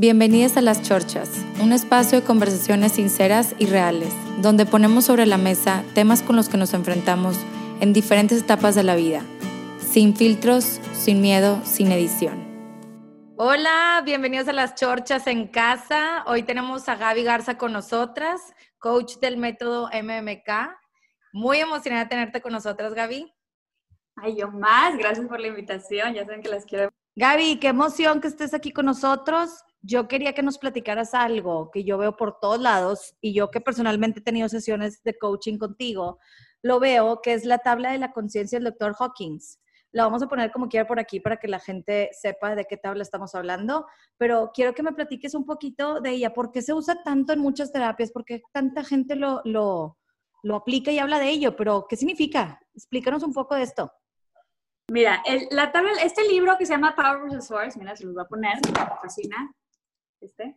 Bienvenidas a Las Chorchas, un espacio de conversaciones sinceras y reales, donde ponemos sobre la mesa temas con los que nos enfrentamos en diferentes etapas de la vida, sin filtros, sin miedo, sin edición. Hola, bienvenidos a Las Chorchas en casa. Hoy tenemos a Gaby Garza con nosotras, coach del método MMK. Muy emocionada de tenerte con nosotras, Gaby. Ay, yo más, gracias por la invitación, ya saben que las quiero. Gaby, qué emoción que estés aquí con nosotros yo quería que nos platicaras algo que yo veo por todos lados y yo que personalmente he tenido sesiones de coaching contigo, lo veo que es la tabla de la conciencia del doctor Hawkins. La vamos a poner como quiera por aquí para que la gente sepa de qué tabla estamos hablando, pero quiero que me platiques un poquito de ella. ¿Por qué se usa tanto en muchas terapias? ¿Por qué tanta gente lo, lo, aplica y habla de ello? Pero, ¿qué significa? Explícanos un poco de esto. Mira, la tabla, este libro que se llama Power vs. Force, mira, se los voy a poner, me fascina este,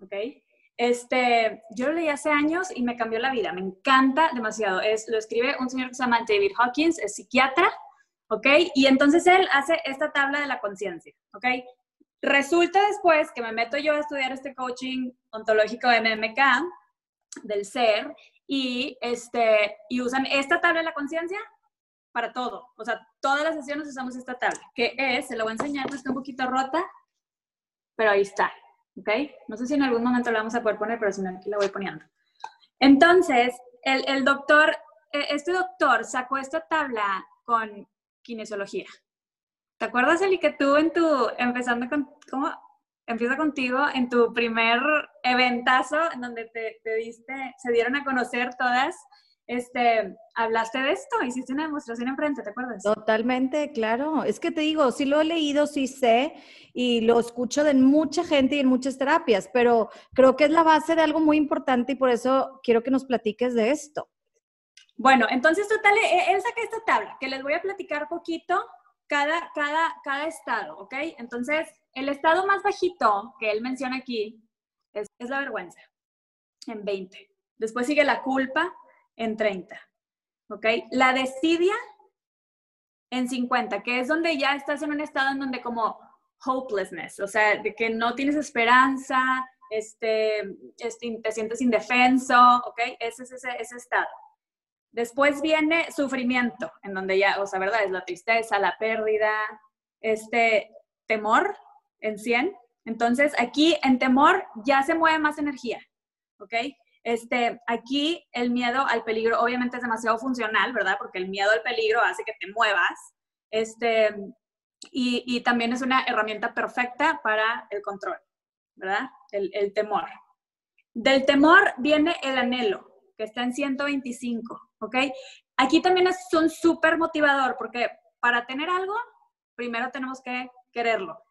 ¿ok? Este, yo lo leí hace años y me cambió la vida, me encanta demasiado. Es, lo escribe un señor que se llama David Hawkins, es psiquiatra, ¿ok? Y entonces él hace esta tabla de la conciencia, ¿ok? Resulta después que me meto yo a estudiar este coaching ontológico de MMK, del ser, y, este, y usan esta tabla de la conciencia para todo. O sea, todas las sesiones usamos esta tabla, que es, se lo voy a enseñar, está un poquito rota, pero ahí está. ¿Ok? No sé si en algún momento la vamos a poder poner, pero si no, aquí la voy poniendo. Entonces, el, doctor, e, este doctor sacó esta tabla con kinesiología. ¿Te acuerdas, Eli, que tú en tu, empezando con, ¿cómo? Empieza contigo en tu primer eventazo en donde te diste, se dieron a conocer todas este, hablaste de esto, hiciste una demostración enfrente, ¿te acuerdas? Totalmente, claro. Es que te digo, sí lo he leído, sí sé, y lo escucho de mucha gente y en muchas terapias, pero creo que es la base de algo muy importante y por eso quiero que nos platiques de esto. Bueno, entonces total, e, él saca esta tabla, que les voy a platicar poquito cada, cada, cada estado, ¿ok? Entonces, el estado más bajito que él menciona aquí es, es la vergüenza, en 20. Después sigue la culpa, en 30. ¿Ok? La desidia en 50, que es donde ya estás en un estado en donde como hopelessness, o sea, de que no tienes esperanza, este, este te sientes indefenso, ¿ok? Ese es ese, ese estado. Después viene sufrimiento, en donde ya, o sea, ¿verdad? Es la tristeza, la pérdida, este temor en 100. Entonces, aquí en temor ya se mueve más energía, ¿ok? Este, aquí el miedo al peligro obviamente es demasiado funcional, ¿verdad? Porque el miedo al peligro hace que te muevas. Este, y, también es una herramienta perfecta para el control, ¿verdad? El, temor. Del temor viene el anhelo, que está en 125, ¿ok? Aquí también es un súper motivador, porque para tener algo, primero tenemos que quererlo.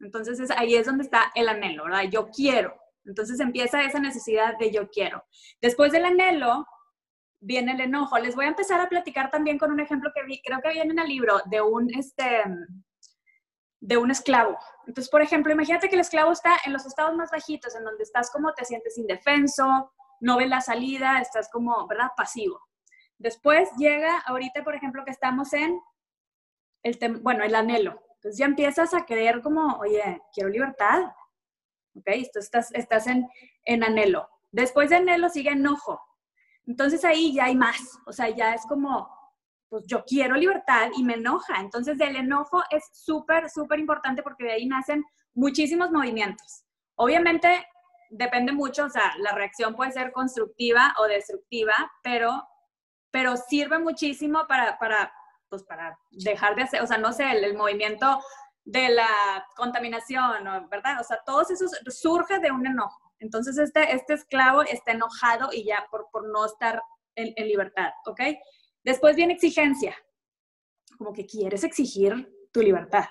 Entonces es, ahí es donde está el anhelo, ¿verdad? Yo quiero, entonces empieza esa necesidad de yo quiero. Después del anhelo, viene el enojo. Les voy a empezar a platicar también con un ejemplo que creo que viene en el libro, de un, este, de un esclavo. Entonces, por ejemplo, imagínate que el esclavo está en los estados más bajitos, en donde estás como te sientes indefenso, no ves la salida, estás como, ¿verdad? Pasivo. Después llega, ahorita, por ejemplo, que estamos en, el bueno, el anhelo. Entonces ya empiezas a creer como, oye, quiero libertad, ¿ok? estás, estás en, en anhelo. Después de anhelo sigue enojo. Entonces ahí ya hay más, o sea, ya es como, pues yo quiero libertad y me enoja. Entonces del enojo es súper, súper importante porque de ahí nacen muchísimos movimientos. Obviamente depende mucho, o sea, la reacción puede ser constructiva o destructiva, pero, pero sirve muchísimo para, para, pues para dejar de hacer, o sea, no sé, el movimiento de la contaminación, ¿verdad? O sea, todos esos surge de un enojo. Entonces, este, este esclavo está enojado y ya por, por no estar en, libertad, ¿ok? Después viene exigencia, como que quieres exigir tu libertad,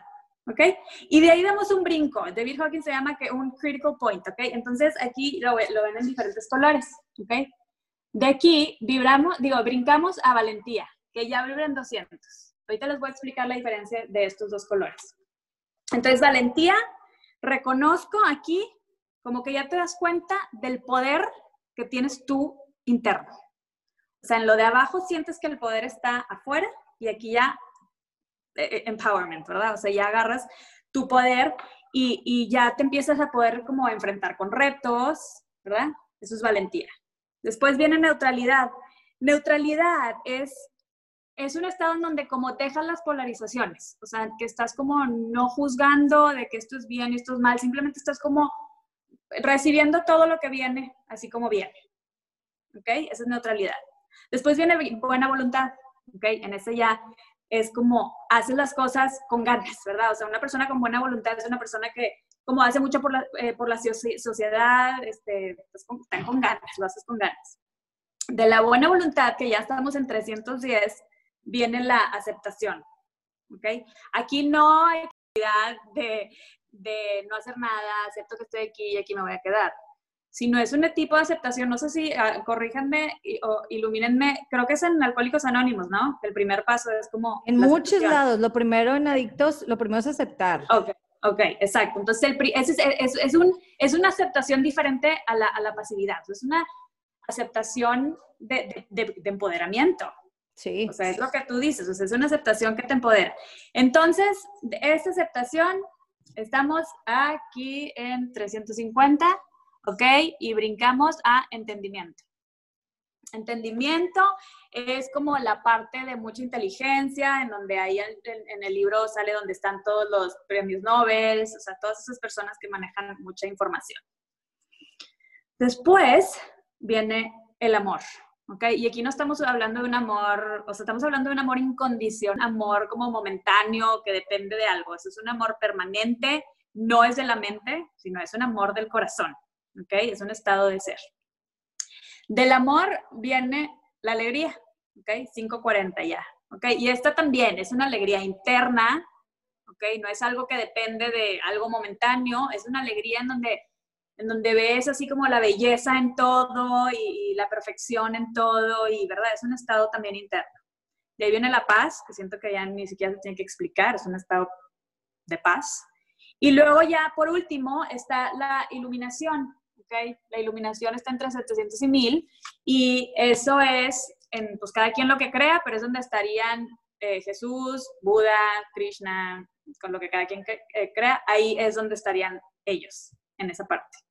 ¿Ok? Y de ahí damos un brinco. David Hawkins se llama que un critical point, ¿ok? Entonces aquí lo, lo ven en diferentes colores, ¿ok? De aquí vibramos, digo, brincamos a valentía, que ya vibra en 200. Ahorita les voy a explicar la diferencia de estos dos colores. Entonces, valentía, reconozco aquí como que ya te das cuenta del poder que tienes tú interno. O sea, en lo de abajo sientes que el poder está afuera y aquí ya eh, eh, empowerment, ¿verdad? O sea, ya agarras tu poder y, y, ya te empiezas a poder como enfrentar con retos, ¿verdad? Eso es valentía. Después viene neutralidad. Neutralidad es, es un estado en donde como dejas las polarizaciones, o sea, que estás como no juzgando de que esto es bien y esto es mal, simplemente estás como recibiendo todo lo que viene así como viene. ¿Ok? Esa es neutralidad. Después viene buena voluntad. ¿Ok? En ese ya es como haces las cosas con ganas, ¿verdad? O sea, una persona con buena voluntad es una persona que como hace mucho por la, eh, por la sociedad, este, pues, están con ganas, lo haces con ganas. De la buena voluntad, que ya estamos en 310, viene la aceptación, ¿ok? Aquí no hay de, de no hacer nada, acepto que estoy aquí y aquí me voy a quedar si no es un tipo de aceptación, no sé si, uh, corríjanme o ilumínenme, creo que es en Alcohólicos Anónimos, ¿no? El primer paso es como... En muchos lados, lo primero en adictos, lo primero es aceptar. Ok, ok, exacto. Entonces, el, es, es, es, un, es una aceptación diferente a la, a la pasividad, es una aceptación de, de, de, empoderamiento. Sí. O sea, es lo que tú dices, o sea, es una aceptación que te empodera. Entonces, de esta aceptación, estamos aquí en 350 ¿ok? Y brincamos a entendimiento. Entendimiento es como la parte de mucha inteligencia, en donde ahí en, el libro sale donde están todos los premios Nobel, o sea, todas esas personas que manejan mucha información. Después viene el amor, ¿ok? Y aquí no estamos hablando de un amor, o sea, estamos hablando de un amor incondicional, amor como momentáneo, que depende de algo. Eso es un amor permanente, no es de la mente, sino es un amor del corazón. ¿ok? Es un estado de ser. Del amor viene la alegría, ¿ok? 540 ya, ¿ok? Y esta también es una alegría interna, ¿ok? No es algo que depende de algo momentáneo, es una alegría en donde, en donde ves así como la belleza en todo y, la perfección en todo y, ¿verdad? Es un estado también interno. De ahí viene la paz, que siento que ya ni siquiera se tiene que explicar, es un estado de paz. Y luego ya, por último, está la iluminación, la iluminación está entre 700 y 1000 y eso es, en, pues cada quien lo que crea, pero es donde estarían eh, Jesús, Buda, Krishna, con lo que cada quien eh, crea, ahí es donde estarían ellos, en esa parte.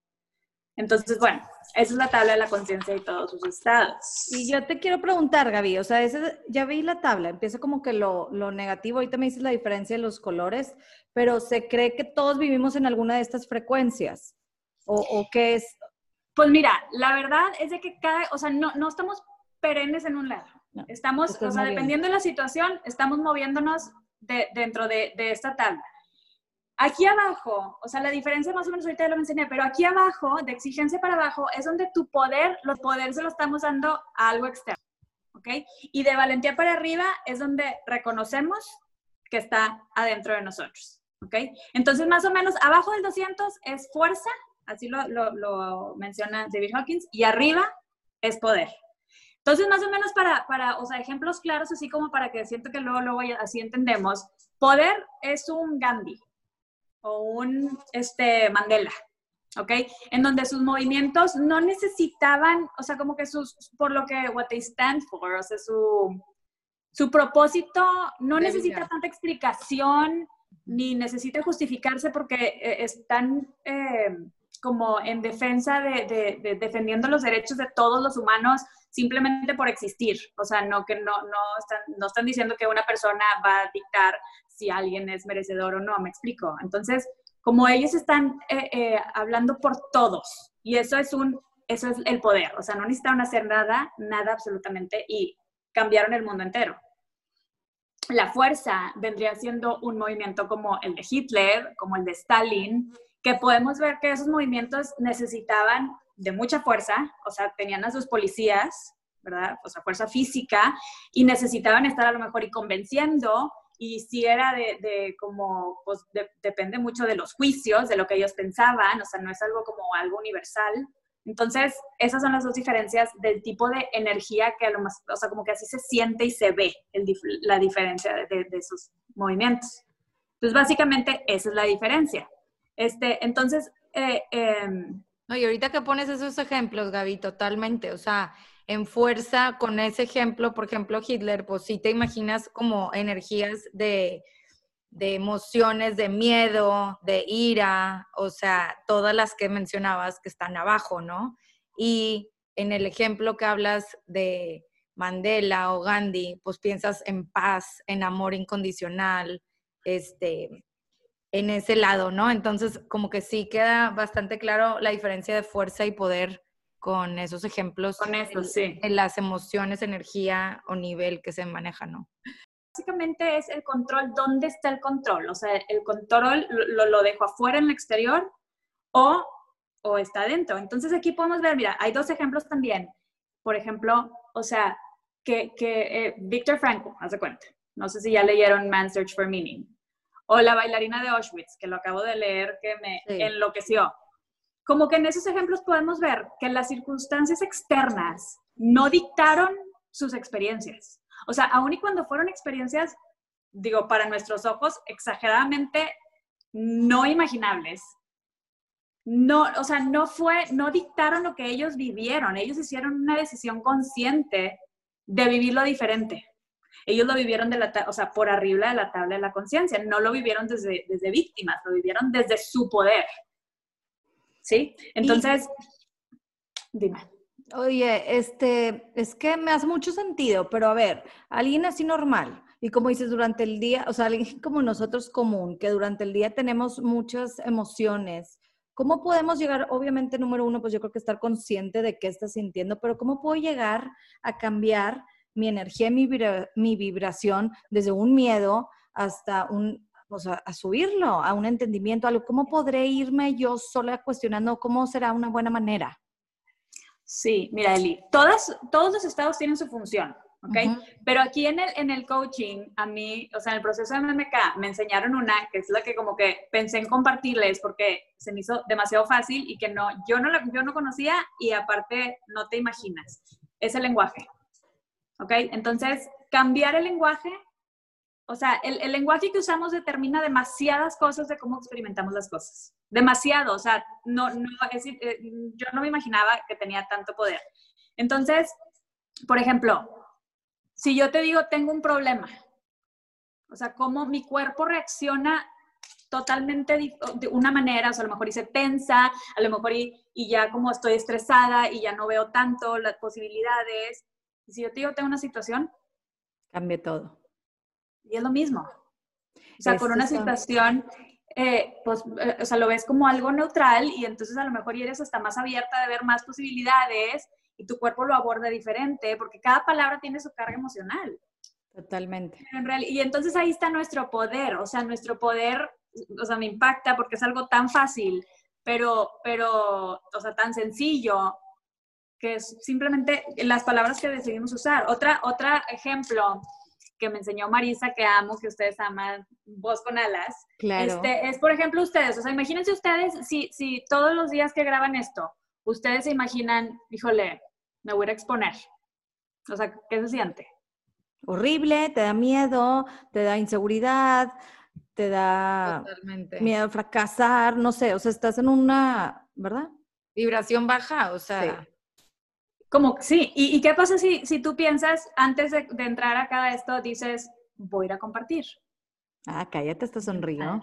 Entonces, bueno, esa es la tabla de la conciencia y todos sus estados. Y yo te quiero preguntar, Gaby, o sea, ese, ya vi la tabla, empieza como que lo, lo negativo, ahorita me dices la diferencia de los colores, pero se cree que todos vivimos en alguna de estas frecuencias. ¿O, qué es? Pues mira, la verdad es de que cada, o sea, no, no estamos perennes en un lado. estamos, o sea, dependiendo de la situación, estamos moviéndonos de, dentro de, de, esta tabla. Aquí abajo, o sea, la diferencia más o menos ahorita lo enseñé, pero aquí abajo, de exigencia para abajo, es donde tu poder, los poderes se lo estamos dando a algo externo. ¿Ok? Y de valentía para arriba es donde reconocemos que está adentro de nosotros. ¿Ok? Entonces, más o menos, abajo del 200 es fuerza así lo, lo, menciona David Hawkins, y arriba es poder. Entonces, más o menos para, para, o sea, ejemplos claros, así como para que siento que luego, luego así entendemos, poder es un Gandhi o un este, Mandela, ¿ok? En donde sus movimientos no necesitaban, o sea, como que sus, por lo que, what they stand for, o sea, su, su propósito no necesita tanta explicación ni necesita justificarse porque eh, están... Eh, como en defensa de, defendiendo los derechos de todos los humanos simplemente por existir. O sea, no que no, no, están, no están diciendo que una persona va a dictar si alguien es merecedor o no, me explico. Entonces, como ellos están eh, eh, hablando por todos, y eso es un, eso es el poder, o sea, no necesitaron hacer nada, nada absolutamente, y cambiaron el mundo entero. La fuerza vendría siendo un movimiento como el de Hitler, como el de Stalin, que podemos ver que esos movimientos necesitaban de mucha fuerza, o sea, tenían a sus policías, ¿verdad? O sea, fuerza física, y necesitaban estar a lo mejor y convenciendo y sí era de, de como, pues depende mucho de los juicios, de lo que ellos pensaban, o sea, no es algo como algo universal. Entonces, esas son las dos diferencias del tipo de energía que a lo más, o sea, como que así se siente y se ve la diferencia de, de, esos movimientos. Entonces, básicamente, esa es la diferencia. Este, entonces, eh, em, no, y ahorita que pones esos ejemplos, Gaby, totalmente, o sea, en fuerza con ese ejemplo, por ejemplo, Hitler, pues sí te imaginas como energías de, de emociones, de miedo, de ira, o sea, todas las que mencionabas que están abajo, ¿no? Y en el ejemplo que hablas de Mandela o Gandhi, pues piensas en paz, en amor incondicional, este, en ese lado, ¿no? Entonces, como que sí queda bastante claro la diferencia de fuerza y poder con esos ejemplos. Con eso, sí. En las emociones, energía o nivel que se maneja, ¿no? Básicamente es el control, ¿dónde está el control? O sea, el control lo, lo dejo afuera en el exterior o, o está adentro. Entonces aquí podemos ver, mira, hay dos ejemplos también. Por ejemplo, o sea, que, que eh, Víctor Franco, haz de cuenta. No sé si ya leyeron Man's Search for Meaning o la bailarina de Auschwitz, que lo acabo de leer, que me enloqueció. Como que en esos ejemplos podemos ver que las circunstancias externas no dictaron sus experiencias. O sea, aun y cuando fueron experiencias, digo, para nuestros ojos, exageradamente no imaginables, no, o sea, no fue, no dictaron lo que ellos vivieron, ellos hicieron una decisión consciente de vivirlo diferente ellos lo vivieron de la, o sea, por arriba de la tabla de la conciencia, no lo vivieron desde, desde víctimas, lo vivieron desde su poder. ¿Sí? Entonces, dime. Oye, este, es que me hace mucho sentido, pero a ver, alguien así normal, y como dices, durante el día, o sea, alguien como nosotros común, que durante el día tenemos muchas emociones, ¿cómo podemos llegar, obviamente, número uno, pues yo creo que estar consciente de qué estás sintiendo, pero cómo puedo llegar a cambiar mi energía, mi, mi vibración, desde un miedo hasta un, o sea, a subirlo, a un entendimiento, a lo, ¿cómo podré irme yo sola cuestionando cómo será una buena manera? Sí, mira, Eli, todas, todos los estados tienen su función, ¿ok? Pero aquí en el, en el coaching, a mí, o sea, en el proceso de MMK, me enseñaron una, que es la que como que pensé en compartirles porque se me hizo demasiado fácil y que no, yo no, yo no conocía y aparte no te imaginas, es el lenguaje. ¿Ok? Entonces, cambiar el lenguaje, o sea, el, lenguaje que usamos determina demasiadas cosas de cómo experimentamos las cosas. Demasiado, o sea, no, no, eh, yo no me imaginaba que tenía tanto poder. Entonces, por ejemplo, si yo te digo tengo un problema, o sea, cómo mi cuerpo reacciona totalmente de una manera, o sea, a lo mejor y se tensa, a lo mejor y, y ya como estoy estresada y ya no veo tanto las posibilidades, y si yo te digo, tengo una situación, cambia todo. Y es lo mismo. O sea, por una situación, eh, pues, eh, o sea, lo ves como algo neutral y entonces a lo mejor eres hasta más abierta de ver más posibilidades y tu cuerpo lo aborda diferente porque cada palabra tiene su carga emocional. Totalmente. y entonces ahí está nuestro poder, o sea, nuestro poder, o sea, me impacta porque es algo tan fácil, pero, pero, o sea, tan sencillo, que es simplemente las palabras que decidimos usar. Otra, otra ejemplo que me enseñó Marisa, que amo, que ustedes aman, voz con alas, claro. Este, es, por ejemplo, ustedes, o sea, imagínense ustedes, si, si todos los días que graban esto, ustedes se imaginan, híjole, me voy a exponer. O sea, ¿qué se siente? Horrible, te da miedo, te da inseguridad, te da miedo a fracasar, no sé, o sea, estás en una, ¿verdad? Vibración baja, o sea. Como, sí, ¿y, qué pasa si, si tú piensas, antes de, entrar a cada esto, dices, voy a ir a compartir? Ah, cállate, está sonriendo.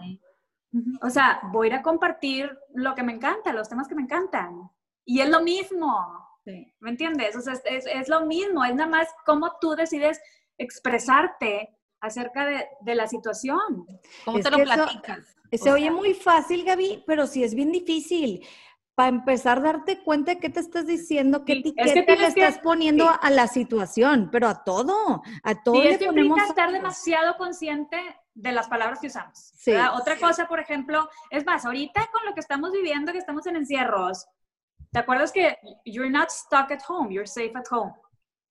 O sea, voy a ir a compartir lo que me encanta, los temas que me encantan. Y es lo mismo. ¿Me entiendes? O sea, es, es, lo mismo, es nada más cómo tú decides expresarte acerca de, de la situación. ¿Cómo te lo platicas? se oye muy fácil, Gaby, pero sí es bien difícil para empezar a darte cuenta de qué te estás diciendo, qué etiqueta le estás poniendo a la situación, pero a todo, a todo. Sí, le ponemos estar demasiado consciente de las palabras que usamos. Sí, Otra cosa, por ejemplo, es más, ahorita con lo que estamos viviendo, que estamos en encierros, ¿te acuerdas que you're not stuck at home, you're safe at home?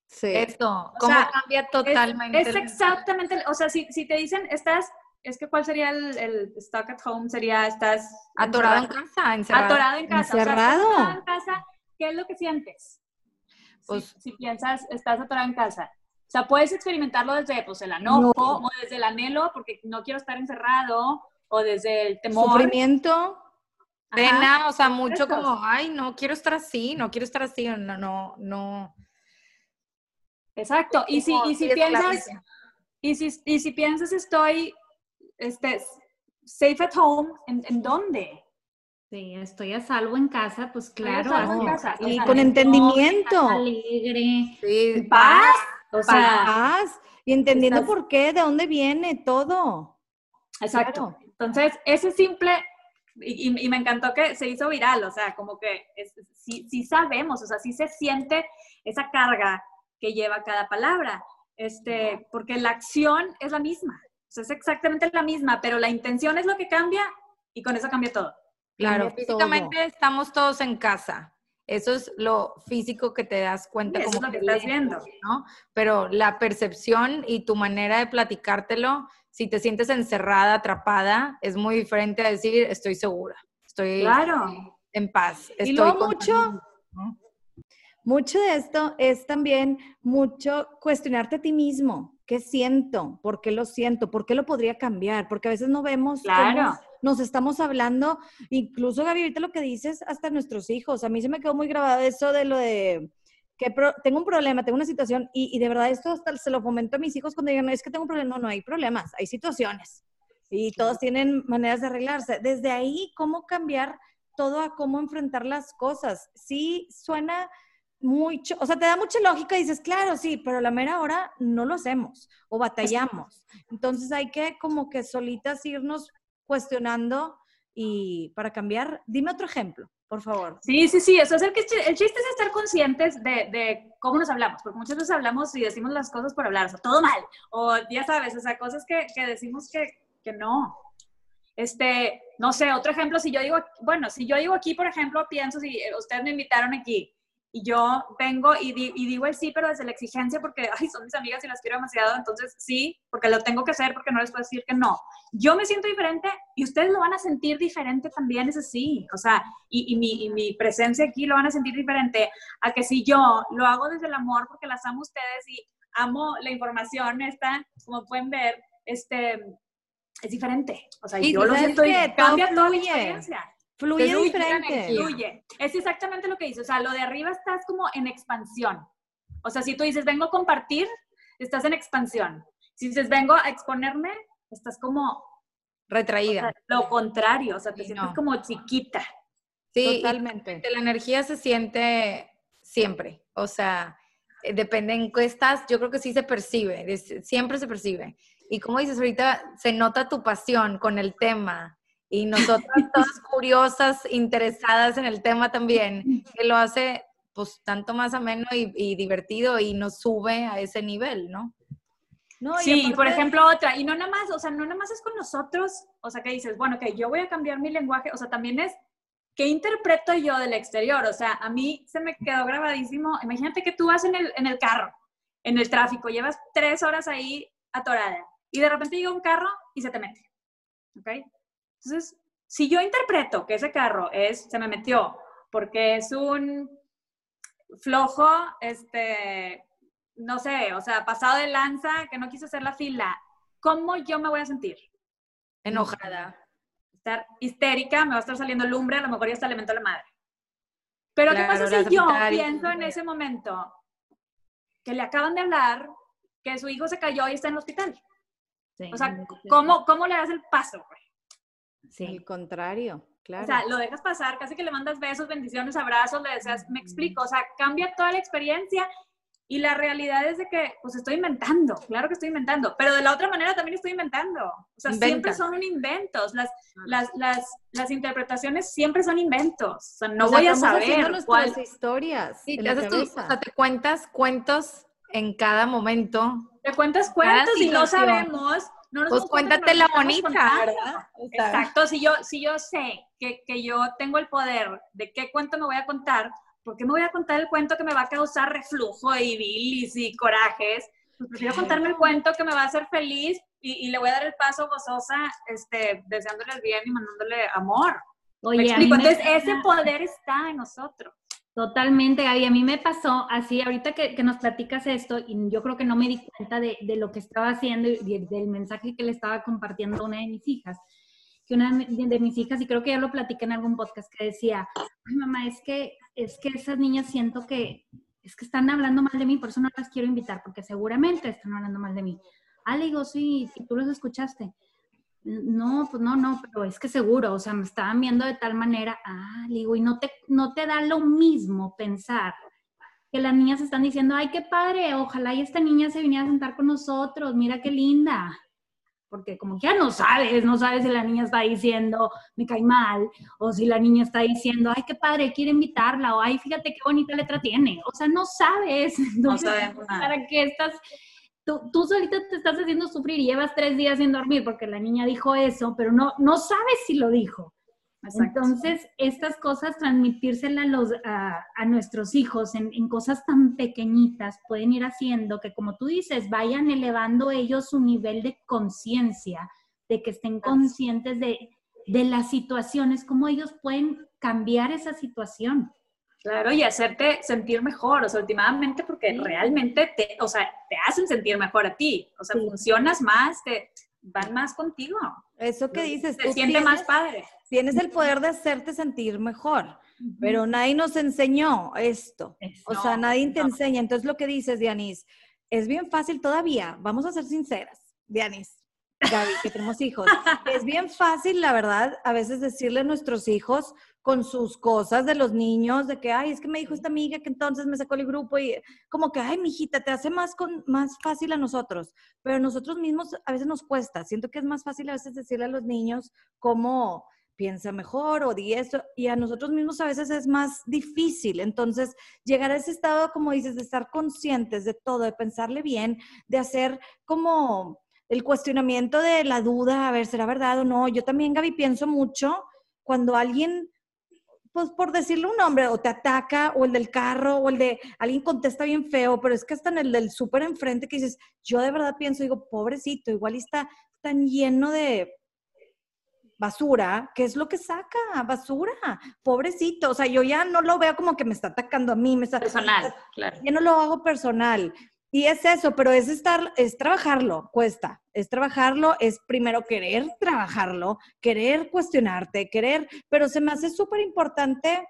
Sí. Eso, O cómo sea, cambia Es- totalmente. Es, exactamente, o sea, si, si te dicen, estás, es que ¿cuál sería el, el stuck at home? Sería, estás Atorado en encerrado- casa, encerrado. Atorado en casa. O sea, Encerrado. atorado en casa, ¿qué es lo que sientes? Pues- si, si piensas, estás atorado en casa. O sea, puedes experimentarlo desde pues, el enojo No. o desde el anhelo porque no quiero estar encerrado o desde el temor. Sufrimiento. Ajá. Pena, o sea, mucho Eso. como, ay, no quiero estar así, no quiero estar así, no, no, no. Exacto. Y si, y si piensas, y si, y si piensas estoy este, safe at home, ¿en, en dónde? Sí, estoy a salvo en casa, pues claro. salvo en así, casa, Y o sea, con en entendimiento. Alegre. Sí, Paz. O sea, Paz. Y entendiendo estás- por qué, de dónde viene todo. exacto. Claro. Entonces, ese simple, y, y- y me encantó que se hizo viral, o sea, como que es- sí, sí sabemos, o sea, sí se siente esa carga que lleva cada palabra, este, porque la acción es la misma, o sea, es exactamente la misma, pero la intención es lo que cambia y con eso cambia todo. Claro, Cambia físicamente estamos todos en casa. Eso es lo físico que te das cuenta Eso es como lo que que estás viendo. ¿no? Pero la percepción y tu manera de platicártelo, si te sientes encerrada, atrapada, es muy diferente a decir estoy segura, estoy Claro. en paz. Y estoy luego con- mucho, mucho de esto es también mucho cuestionarte a ti mismo. ¿Qué siento? ¿Por qué lo siento? ¿Por qué lo podría cambiar? Porque a veces no vemos cómo Claro. nos estamos hablando. Incluso, Gaby, ahorita lo que dices, hasta nuestros hijos. A mí se me quedó muy grabado eso de lo de que pro- tengo un problema, tengo una situación y, y de verdad esto hasta se lo fomento a mis hijos cuando digan, es que tengo un problema. No, no hay problemas, hay situaciones y todos tienen maneras de arreglarse. Desde ahí, ¿cómo cambiar todo a cómo enfrentar las cosas? Sí, suena mucho, o sea, te da mucha lógica y dices, claro, sí, pero a la mera hora no lo hacemos o batallamos. Entonces hay que como que solitas irnos cuestionando y para cambiar, dime otro ejemplo, por favor. Sí, sí, sí, eso es el, que, el chiste es estar conscientes de, cómo nos hablamos, porque muchas veces hablamos y decimos las cosas por hablar, o sea, todo mal, o ya sabes, o sea, cosas que, que decimos que, que no. Este, no sé, otro ejemplo, si yo digo, bueno, si yo digo aquí, por ejemplo, pienso, si eh, ustedes me invitaron aquí y yo vengo y, di- y digo el sí, pero desde la exigencia, porque, ay, son mis amigas y las quiero demasiado, entonces sí, porque lo tengo que hacer, porque no les puedo decir que no. Yo me siento diferente y ustedes lo van a sentir diferente también, es así, o sea, y, y mi, y mi presencia aquí lo van a sentir diferente a que si yo lo hago desde el amor porque las amo a ustedes y amo la información esta, como pueden ver, este, es diferente. O sea, Y yo lo ¿sabes siento y? Todo cambia toda la fluye. experiencia. Fluye diferente. Fluye. Es exactamente lo que dice. O sea, lo de arriba estás como en expansión. O sea, si tú dices, vengo a compartir, estás en expansión. Si dices, vengo a exponerme, estás como o retraída. sea, lo contrario. O sea, te Sí, sientes no. como chiquita. Sí, Totalmente. la energía se siente siempre. O sea, eh, depende en qué estás, yo creo que sí se percibe, siempre se percibe. Y como dices ahorita, se nota tu pasión con el tema. Y nosotras todas curiosas, interesadas en el tema también, que lo hace pues tanto más ameno y, y divertido y nos sube a ese nivel, ¿no? No, Sí, y por ejemplo, otra, y no nada más, o sea, no nada más es con nosotros, o sea, que dices, bueno, que yo voy a cambiar mi lenguaje, o sea, también es, ¿qué interpreto yo del exterior? O sea, a mí se me quedó grabadísimo, imagínate que tú vas en el, en el carro, en el tráfico, llevas tres horas ahí atorada, y de repente llega un carro y se te mete, ¿ok? Entonces, si yo interpreto que ese carro es, se me metió, porque es un flojo, este, no sé, o sea, pasado de lanza, que no quiso hacer la fila, ¿cómo yo me voy a sentir? Enojada. Estar histérica, me va a estar saliendo lumbre, a lo mejor ya está alimento a la madre. Pero ¿qué pasa si yo pienso en ese momento que le acaban de hablar que su hijo se cayó y está en el hospital? Sí, O sea. ¿cómo, cómo le das el paso? güey? Sí. Al contrario, claro. O sea, lo dejas pasar, casi que le mandas besos, bendiciones, abrazos, le deseas, me explico, o sea, cambia toda la experiencia y la realidad es de que, pues estoy inventando, claro que estoy inventando, pero de la otra manera también estoy inventando. O sea, siempre Inventas. son inventos, las, las, las, las interpretaciones siempre son inventos, o sea, no O sea, voy a saber nuestras cuál. historias Sí, te, cabeza. o sea, te cuentas cuentos en cada momento. Te cuentas cuentos y no sabemos. No nos Pues cuéntate la bonita, Exacto, si yo, si yo sé que, que yo tengo el poder de qué cuento me voy a contar, ¿por qué me voy a contar el cuento que me va a causar reflujo y bilis y corajes? Pues prefiero contarme el cuento que me va a hacer feliz y, y le voy a dar el paso gozosa, este, deseándoles bien y mandándole amor. ¿Me Oye, mí explico? me Entonces, ese poder está en nosotros. Totalmente, Gaby. A mí me pasó así, ahorita que, nos platicas esto, y yo creo que no me di cuenta de, lo que estaba haciendo y de- del mensaje que le estaba compartiendo una de mis hijas. Que una de, mi- de mis hijas, y creo que ya lo platiqué en algún podcast, que decía, "Ay, mamá, es que, es que esas niñas siento que, es que están hablando mal de mí, por eso no las quiero invitar, porque seguramente están hablando mal de mí. Ah, le digo, sí, tú los escuchaste. No, pues no, no, pero es que seguro, o sea, me estaban viendo de tal manera, ah, le digo, y no te, no te da lo mismo pensar que las niñas están diciendo, ay, qué padre, ojalá y esta niña se viniera a sentar con nosotros, mira qué linda. Porque como que ya no sabes, no sabes si la niña está diciendo, me cae mal, o si la niña está diciendo, ay, qué padre, quiere invitarla, o ay, fíjate qué bonita letra tiene. O sea, no sabes. No sabemos nada. ¿Para qué estás tú, tú solita te estás haciendo sufrir y llevas tres días sin dormir porque la niña dijo eso, pero no, no sabes si lo dijo. Exacto. Entonces, estas cosas, transmitírselas a, los, a, a nuestros hijos en, en cosas tan pequeñitas pueden ir haciendo que, como tú dices, vayan elevando ellos su nivel de conciencia, de que estén conscientes de, de las situaciones, cómo ellos pueden cambiar esa situación. Claro, y hacerte sentir mejor, o sea, últimamente porque Sí. realmente te, o sea, te hacen sentir mejor a ti, o sea, Sí. funcionas más, te van más contigo, Eso que dices, te tú siente tienes, más padre. tienes el poder de hacerte sentir mejor, pero nadie nos enseñó esto. O sea, nadie te no. enseña. Entonces, lo que dices, Dianis, es bien fácil todavía. Vamos a ser sinceras, Dianis, Gaby, que tenemos hijos. Es bien fácil, la verdad, a veces decirle a nuestros hijos con sus cosas de los niños, de que, ay, es que me dijo esta amiga que entonces me sacó el grupo y como que, ay, mijita, te hace más, con, más fácil a nosotros. Pero a nosotros mismos a veces nos cuesta. Siento que es más fácil a veces decirle a los niños cómo piensa mejor o di esto, y a nosotros mismos a veces es más difícil. Entonces, llegar a ese estado, como dices, de estar conscientes de todo, de pensarle bien, de hacer como el cuestionamiento de la duda, a ver, ¿será verdad o no? Yo también, Gaby, pienso mucho cuando alguien, pues por decirle un nombre, o te ataca, o el del carro, o el de alguien contesta bien feo, pero es que hasta en el del súper enfrente que dices, yo de verdad pienso, digo, pobrecito, igual está tan lleno de basura, ¿qué es lo que saca? Basura, pobrecito. O sea, yo ya no lo veo como que me está atacando a mí, me está Personal, claro. ya no lo hago personal. Y es eso, pero es estar, es trabajarlo, cuesta. Es trabajarlo, es primero querer trabajarlo, querer cuestionarte, querer, pero se me hace súper importante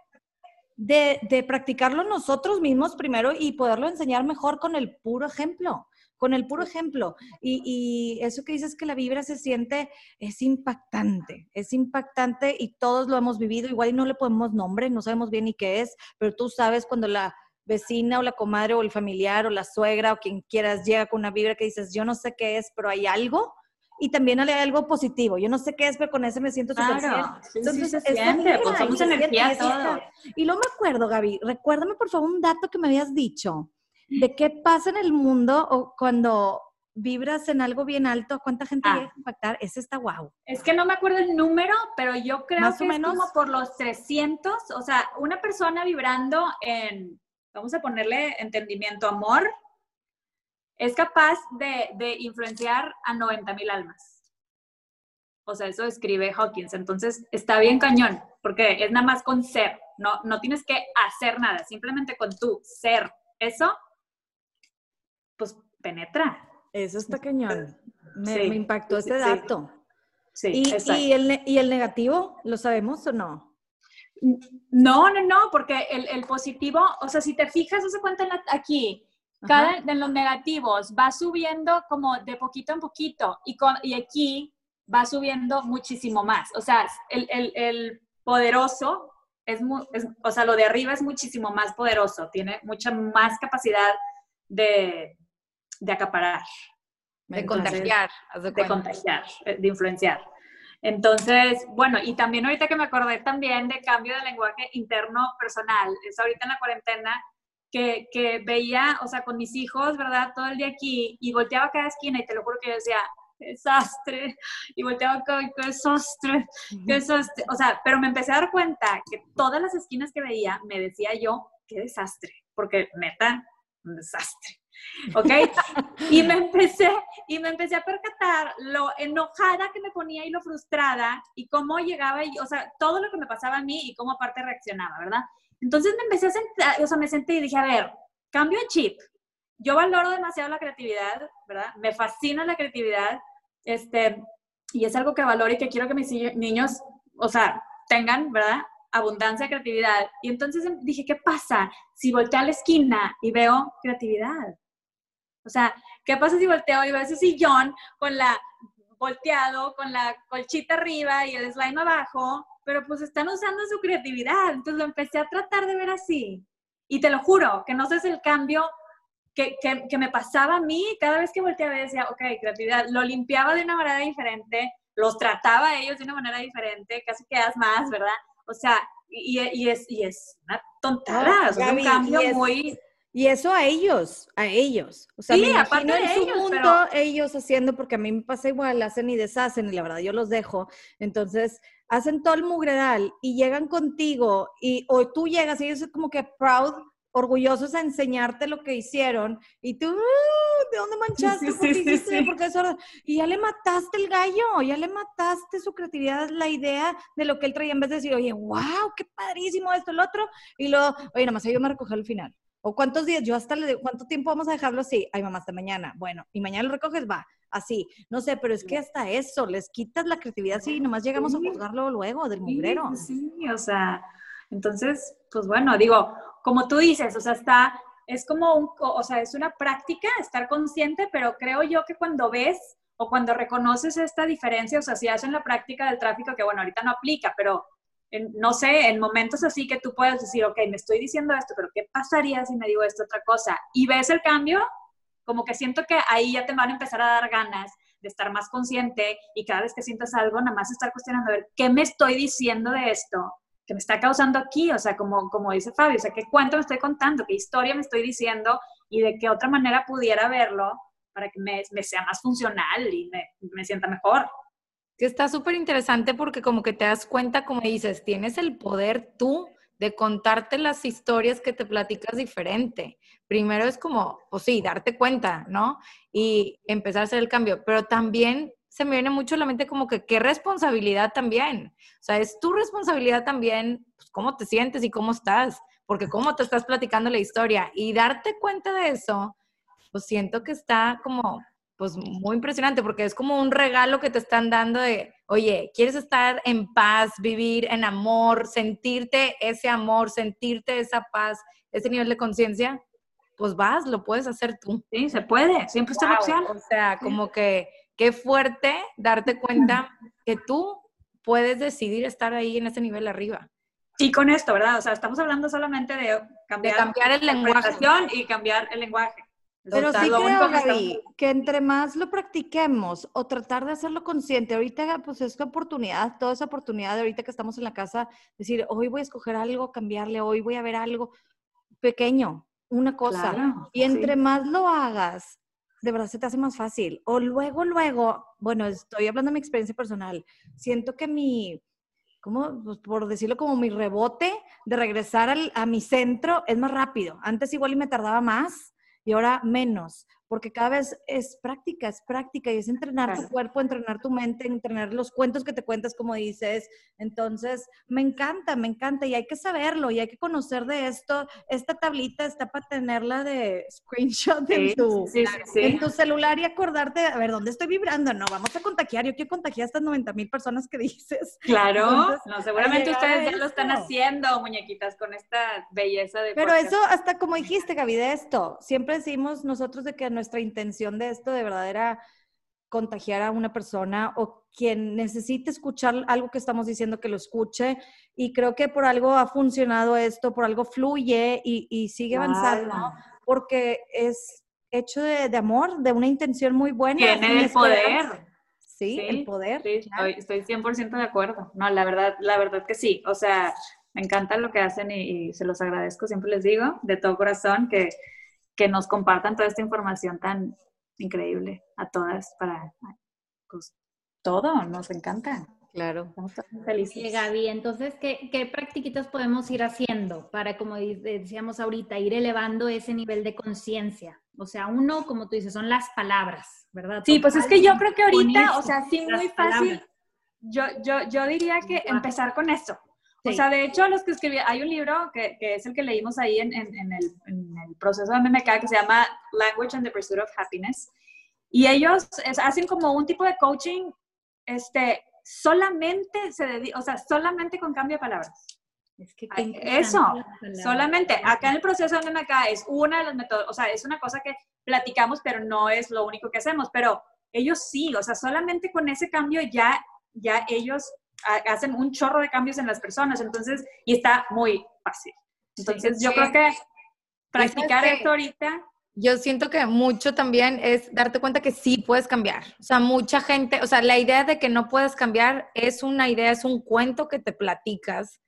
de, de practicarlo nosotros mismos primero y poderlo enseñar mejor con el puro ejemplo, con el puro ejemplo. Y, y eso que dices que la vibra se siente es impactante, es impactante y todos lo hemos vivido, igual y no le ponemos nombre, no sabemos bien ni qué es, pero tú sabes cuando la vecina o la comadre o el familiar o la suegra o quien quieras llega con una vibra que dices, yo no sé qué es, pero hay algo. Y también hay algo positivo. Yo no sé qué es, pero con ese me siento súper. Claro, sí, sí, Entonces, se esta siente, pues se energía todos. Y luego me acuerdo, Gaby, recuérdame por favor un dato que me habías dicho de qué pasa en el mundo o cuando vibras en algo bien alto, cuánta gente Ah. llega a impactar. Ese está guau. Es que no me acuerdo el número, pero yo creo Más o que menos. es como por los 300, o sea, una persona vibrando en, vamos a ponerle entendimiento, amor, es capaz de, de influenciar a 90 mil almas. O sea, eso escribe Hawkins. Entonces, está bien cañón, porque es nada más con ser. No, no tienes que hacer nada, simplemente con tu ser. Eso, pues, penetra. Eso está cañón. Me, Sí, me impactó sí, ese sí. dato. Sí, ¿Y, exacto. y el, ¿Y el negativo? ¿Lo sabemos o no? No, no, no, porque el, el positivo, o sea, si te fijas, se cuenta en la- aquí, cada de los negativos va subiendo como de poquito en poquito y, con, y aquí va subiendo muchísimo más. O sea, el, el- el poderoso es, mu- es- o sea, lo de arriba es muchísimo más poderoso, tiene mucha más capacidad de, de acaparar De Entonces, contagiar, de de contagiar, eh, de influenciar. Entonces, bueno, y también ahorita que me acordé también de cambio de lenguaje interno personal, es ahorita en la cuarentena que, que veía, o sea, con mis hijos, ¿verdad? Todo el día aquí y volteaba a cada esquina y te lo juro que yo decía, "Qué desastre, y volteaba acá, qué desastre, qué desastre. O sea, pero me empecé a dar cuenta que todas las esquinas que veía, me decía yo, qué desastre, porque neta, un desastre. ¿Ok? y me empecé, y me empecé a percatar lo enojada que me ponía y lo frustrada y cómo llegaba, y, o sea, todo lo que me pasaba a mí y cómo aparte reaccionaba, ¿verdad? Entonces me empecé a sentar, o sea, me senté y dije, a ver, cambio de chip. Yo valoro demasiado la creatividad, ¿verdad? Me fascina la creatividad, este, y es algo que valoro y que quiero que mis niños, o sea, tengan, ¿verdad? Abundancia de creatividad. Y entonces dije, ¿qué pasa si volteo a la esquina y veo creatividad? O sea, ¿qué pasa si volteo y veo ese sillón con la volteado, con la colchita arriba y el slime abajo? Pero pues están usando su creatividad. Entonces lo empecé a tratar de ver así. Y te lo juro, que no sé si el cambio que, que, que, me pasaba a mí cada vez que volteaba decía, ok, creatividad, lo limpiaba de una manera diferente, los trataba a ellos de una manera diferente, casi quedas más, ¿verdad? O sea, y, y es, y es una tontada, es un cambio muy... Y eso a ellos, a ellos. O sea, sí, aparte de en su ellos, mundo, pero... ellos haciendo, porque a mí me pasa igual, hacen y deshacen, y la verdad yo los dejo. Entonces, hacen todo el mugredal y llegan contigo, y o tú llegas y ellos como que proud, orgullosos a enseñarte lo que hicieron, y tú, "Ah, ¿de dónde manchaste? Sí, ¿Por qué sí, sí, hiciste? sí. ¿Por qué eso?" Y ya le mataste el gallo, ya le mataste su creatividad, la idea de lo que él traía, en vez de decir, oye, wow, qué padrísimo esto, el otro, y luego, oye, nada más ayúdame a recoger al final. ¿O cuántos días? Yo hasta le digo, ¿cuánto tiempo vamos a dejarlo así? Ay, mamá, hasta mañana. Bueno, y mañana lo recoges, va, así. No sé, pero es que hasta eso, les quitas la creatividad si nomás llegamos a juzgarlo luego del mugrero. Sí, o sea, entonces, pues bueno, digo, como tú dices, o sea, está, es como un, o sea, es una práctica estar consciente, pero creo yo que cuando ves o cuando reconoces esta diferencia, o sea, si hacen la práctica del tráfico, que bueno, ahorita no aplica, pero no sé, en momentos así que tú puedes decir, ok, me estoy diciendo esto, pero ¿qué pasaría si me digo esta otra cosa? Y ves el cambio, como que siento que ahí ya te van a empezar a dar ganas de estar más consciente y cada vez que sientas algo, nada más estar cuestionando, a ver, ¿qué me estoy diciendo de esto? que me está causando aquí? O sea, como, como dice Fabio, o sea, ¿qué cuento me estoy contando? ¿Qué historia me estoy diciendo? Y de qué otra manera pudiera verlo para que me, me sea más funcional y me, me sienta mejor. Que está súper interesante porque como que te das cuenta, como dices, tienes el poder tú de contarte las historias que te platicas diferente. Primero es como, pues sí, darte cuenta, ¿no? Y empezar a hacer el cambio, pero también se me viene mucho a la mente como que qué responsabilidad también. O sea, es tu responsabilidad también, pues, cómo te sientes y cómo estás, porque cómo te estás platicando la historia y darte cuenta de eso, pues siento que está como, pues muy impresionante, porque es como un regalo que te están dando de, oye, ¿quieres estar en paz, vivir en amor, sentirte ese amor, sentirte esa paz, ese nivel de conciencia? Pues vas, lo puedes hacer tú. Sí, se puede, siempre está la opción. O sea, como que qué fuerte darte cuenta que tú puedes decidir estar ahí en ese nivel arriba. Y con esto, ¿verdad? O sea, estamos hablando solamente de cambiar, De cambiar el lenguaje. y cambiar el lenguaje. Pero sí creo, que Gaby, que entre más lo practiquemos o tratar de hacerlo consciente, ahorita pues es la oportunidad, toda esa oportunidad de ahorita que estamos en la casa, decir, hoy voy a escoger algo, cambiarle, hoy voy a ver algo pequeño, una cosa. Claro, Y entre sí. más lo hagas, de verdad se te hace más fácil. O luego, luego, bueno, estoy hablando de mi experiencia personal, siento que mi, ¿cómo? Pues por decirlo como mi rebote de regresar al- a mi centro es más rápido. Antes igual y me tardaba más y ahora menos, porque cada vez es práctica, es práctica y es entrenar tu Claro. cuerpo, entrenar tu mente, entrenar los cuentos que te cuentas, como dices. Entonces, me encanta, me encanta y hay que saberlo y hay que conocer de esto. Esta tablita está para tenerla de screenshot en Sí, tu, sí, sí, en tu celular y acordarte, a ver, ¿dónde estoy vibrando? No, vamos a contagiar. Yo quiero contagiar a estas 90 mil personas que dices. Claro, Entonces, no, seguramente ustedes ya lo están haciendo, muñequitas, con esta belleza de Pero podcast. eso, hasta como dijiste, Gaby, de esto, siempre decimos nosotros de que nuestra intención de esto de verdad era contagiar a una persona o quien necesite escuchar algo que estamos diciendo que lo escuche. Y creo que por algo ha funcionado esto, por algo fluye y, y sigue avanzando, porque es hecho de, de amor, de una intención muy buena. Tiene el poder. Sí, Sí, el poder. Sí, estoy, estoy 100% de acuerdo. No, la verdad, la verdad que sí. O sea, me encanta lo que hacen y, y se los agradezco, siempre les digo, de todo corazón, que, que nos compartan toda esta información tan increíble a todas para, pues, todo, nos encanta. Claro. Estamos felices. Gaby, entonces, ¿qué, qué practiquitas podemos ir haciendo para, como decíamos ahorita, ir elevando ese nivel de conciencia? O sea, uno, como tú dices, son las palabras, ¿verdad? Sí, pues es que yo creo que ahorita, o sea, sí, muy fácil. palabras. Yo, yo, yo diría que empezar con eso. O Sí. sea, de hecho, los que escribí, hay un libro que, que es el que leímos ahí en, en- en el, en el proceso de MMK que se llama Language and the Pursuit of Happiness. Y ellos es- hacen como un tipo de coaching, este, solamente se dedica, o sea, solamente con cambio de palabras. Es que eso. Solamente, acá en el proceso de MMK es una de las métodos, o sea, es una cosa que platicamos, pero no es lo único que hacemos, pero ellos sí, o sea, solamente con ese cambio ya, ya ellos hacen un chorro de cambios en las personas, entonces, y está muy fácil. Entonces, yo sí. creo que practicar esto ahorita, Yo siento que mucho también es darte cuenta que sí puedes cambiar. O sea, mucha gente, o sea, la idea de que no puedes cambiar es una idea, es un cuento que te platicas,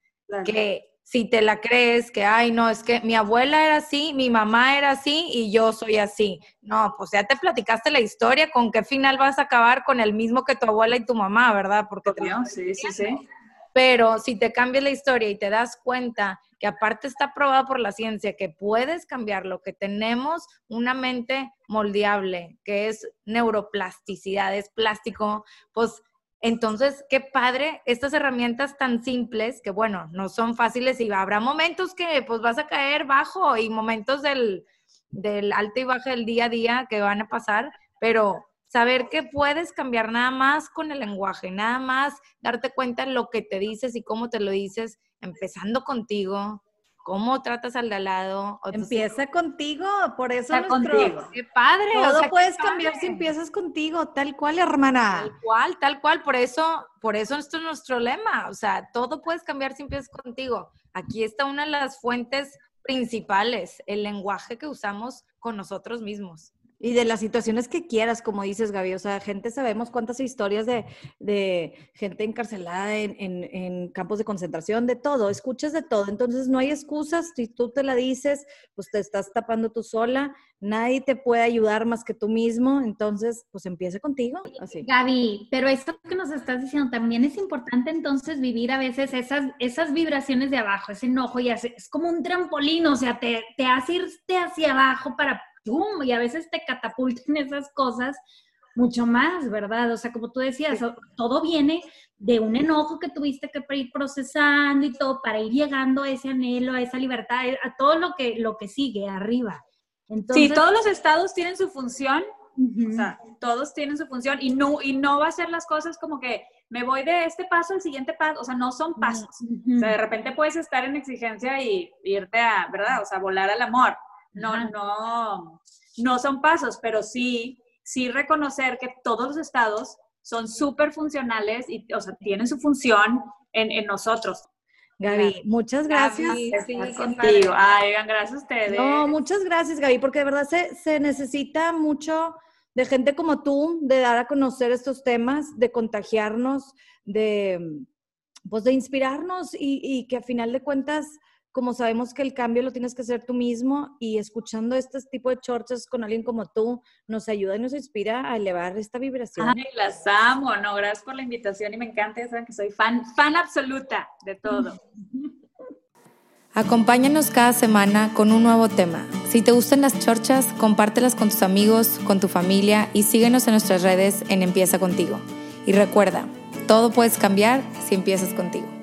que si te la crees, que, ay, no, es que mi abuela era así, mi mamá era así y yo soy así. No, pues ya te platicaste la historia, ¿con qué final vas a acabar con el mismo que tu abuela y tu mamá, verdad? Porque te obvio, sí, sí, sí. pero si te cambias la historia y te das cuenta que aparte está probado por la ciencia que puedes cambiarlo, que tenemos una mente moldeable, que es neuroplasticidad, es plástico, pues entonces qué padre estas herramientas tan simples que bueno, no son fáciles y habrá momentos que pues vas a caer bajo y momentos del, del alto y bajo del día a día que van a pasar, pero saber que puedes cambiar nada más con el lenguaje, nada más darte cuenta de lo que te dices y cómo te lo dices, empezando contigo, cómo tratas al de al lado. o Empieza contigo, por eso Está nuestro- contigo. ¡Qué padre! o todo sea, puedes padre. cambiar si empiezas contigo, tal cual, hermana. Tal cual, tal cual, por eso, por eso esto es nuestro lema, o sea, todo puedes cambiar si empiezas contigo. Aquí está una de las fuentes principales, el lenguaje que usamos con nosotros mismos. Y de las situaciones que quieras, como dices, Gaby. O sea, gente, sabemos cuántas historias de, de gente encarcelada en, en- en campos de concentración, de todo. Escuchas de todo. Entonces, no hay excusas. Si tú te la dices, pues te estás tapando tú sola. Nadie te puede ayudar más que tú mismo. Entonces, pues empieza contigo. Así. Gaby, pero esto que nos estás diciendo también es importante entonces vivir a veces esas, esas vibraciones de abajo, ese enojo y hace- es como un trampolín, o sea, te, te hace irte hacia abajo para ¡pum! y a veces te catapultan esas cosas mucho más, ¿verdad? O sea, como tú decías, o- todo viene de un enojo que tuviste que ir procesando y todo para ir llegando a ese anhelo, a esa libertad, a todo lo que, lo que sigue arriba. Entonces, Sí, todos los estados tienen su función Ujú. O sea, todos tienen su función y no, y no va a ser las cosas como que me voy de este paso al siguiente paso, o sea, no son pasos. Ujú. O sea, de repente puedes estar en exigencia y irte a, ¿verdad? O sea, volar al amor. No, Ajá. no, no son pasos, pero sí, sí reconocer que todos los estados son súper funcionales y, o sea, tienen su función en, en nosotros. Gaby, muchas gracias. Gaby, sí, contigo. Ay, gracias a ustedes. No, muchas gracias, Gaby, porque de verdad se, se necesita mucho de gente como tú, de dar a conocer estos temas, de contagiarnos, de, pues, de inspirarnos y, y que a final de cuentas, como sabemos que el cambio lo tienes que hacer tú mismo y escuchando este tipo de chorchas con alguien como tú, nos ayuda y nos inspira a elevar esta vibración. Ay, las amo, no, gracias por la invitación y me encanta, ya saben que soy fan, fan absoluta de todo. Acompáñanos cada semana con un nuevo tema. Si te gustan las chorchas, compártelas con tus amigos, con tu familia y síguenos en nuestras redes en Empieza contigo. Y recuerda, todo puedes cambiar si empiezas contigo.